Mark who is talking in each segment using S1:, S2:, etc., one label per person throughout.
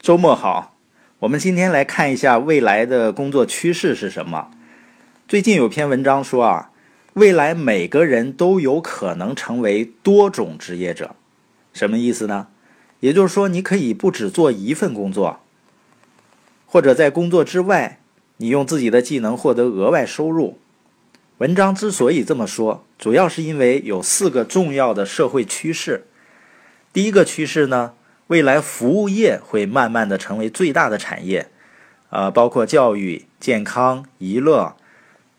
S1: 周末好，我们今天来看一下未来的工作趋势是什么。最近有篇文章说啊，未来每个人都有可能成为多种职业者，什么意思呢？也就是说，你可以不只做一份工作，或者在工作之外，你用自己的技能获得额外收入。文章之所以这么说，主要是因为有四个重要的社会趋势。第一个趋势呢，未来服务业会慢慢的成为最大的产业，啊，包括教育、健康、娱乐、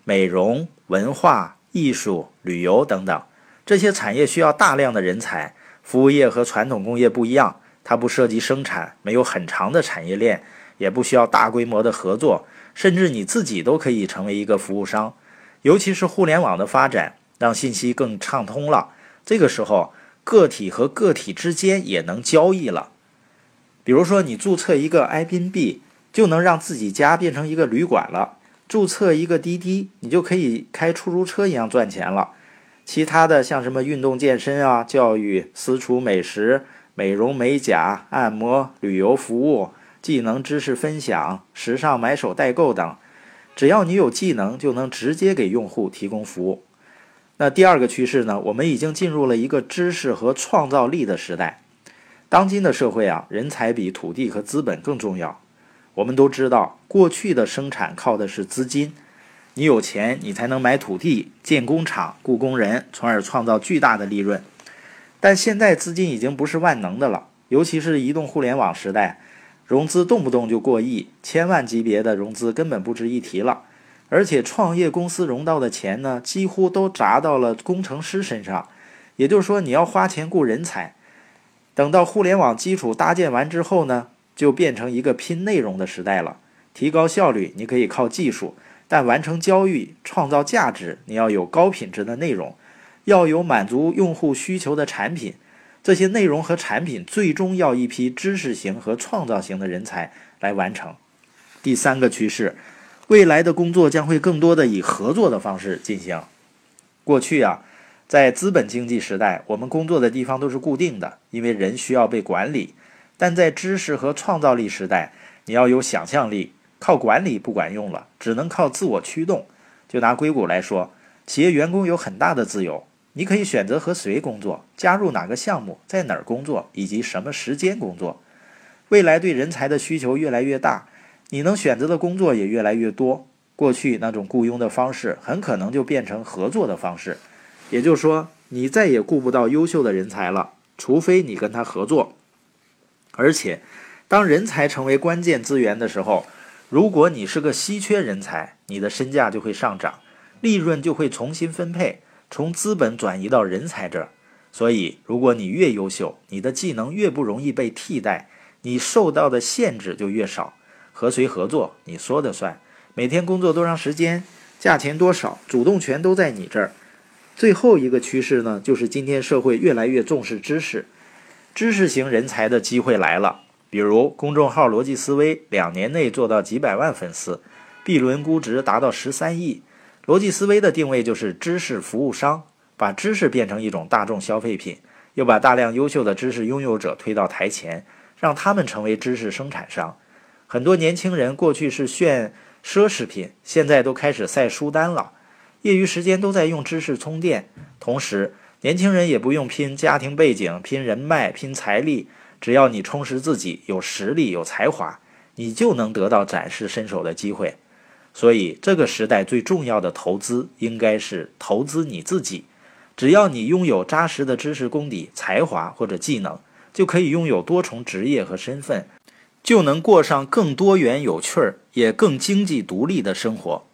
S1: 美容、文化艺术、旅游等等这些产业需要大量的人才。服务业和传统工业不一样，它不涉及生产，没有很长的产业链，也不需要大规模的合作，甚至你自己都可以成为一个服务商。尤其是互联网的发展，让信息更畅通了。这个时候，个体和个体之间也能交易了。比如说，你注册一个 Airbnb，，就能让自己家变成一个旅馆了；注册一个滴滴，你就可以开出租车一样赚钱了。其他的像什么运动健身啊、教育、私厨美食、美容美甲、按摩、旅游服务、技能知识分享、时尚买手代购等。只要你有技能，就能直接给用户提供服务。那第二个趋势呢？我们已经进入了一个知识和创造力的时代。当今的社会啊，人才比土地和资本更重要。我们都知道，过去的生产靠的是资金，你有钱，你才能买土地、建工厂、雇工人，从而创造巨大的利润。但现在资金已经不是万能的了，尤其是移动互联网时代。融资动不动就过亿，千万级别的融资根本不值一提了。而且创业公司融到的钱呢，几乎都砸到了工程师身上。也就是说，你要花钱雇人才。等到互联网基础搭建完之后呢，就变成一个拼内容的时代了。提高效率，你可以靠技术；但完成交易、创造价值，你要有高品质的内容，要有满足用户需求的产品。这些内容和产品最终要一批知识型和创造型的人才来完成。第三个趋势，未来的工作将会更多的以合作的方式进行。过去啊，在资本经济时代，我们工作的地方都是固定的，因为人需要被管理。但在知识和创造力时代，你要有想象力，靠管理不管用了，只能靠自我驱动。就拿硅谷来说，企业员工有很大的自由。你可以选择和谁工作，加入哪个项目，在哪儿工作，以及什么时间工作。未来对人才的需求越来越大，你能选择的工作也越来越多。过去那种雇佣的方式，很可能就变成合作的方式。也就是说，你再也雇不到优秀的人才了，除非你跟他合作。而且，当人才成为关键资源的时候，如果你是个稀缺人才，你的身价就会上涨，利润就会重新分配。从资本转移到人才这儿，所以如果你越优秀，你的技能越不容易被替代，你受到的限制就越少。和谁合作，你说的算。每天工作多长时间，价钱多少，主动权都在你这儿。最后一个趋势呢，就是今天社会越来越重视知识，知识型人才的机会来了。比如公众号逻辑思维，两年内做到几百万粉丝，B 轮估值达到十三亿。逻辑思维的定位就是知识服务商，把知识变成一种大众消费品，又把大量优秀的知识拥有者推到台前，让他们成为知识生产商。很多年轻人过去是炫奢侈品，现在都开始晒书单了。业余时间都在用知识充电，同时年轻人也不用拼家庭背景、拼人脉、拼财力，只要你充实自己，有实力、有才华，你就能得到展示身手的机会。所以，这个时代最重要的投资应该是投资你自己。只要你拥有扎实的知识功底、才华或者技能，就可以拥有多重职业和身份，就能过上更多元、有趣儿也更经济独立的生活。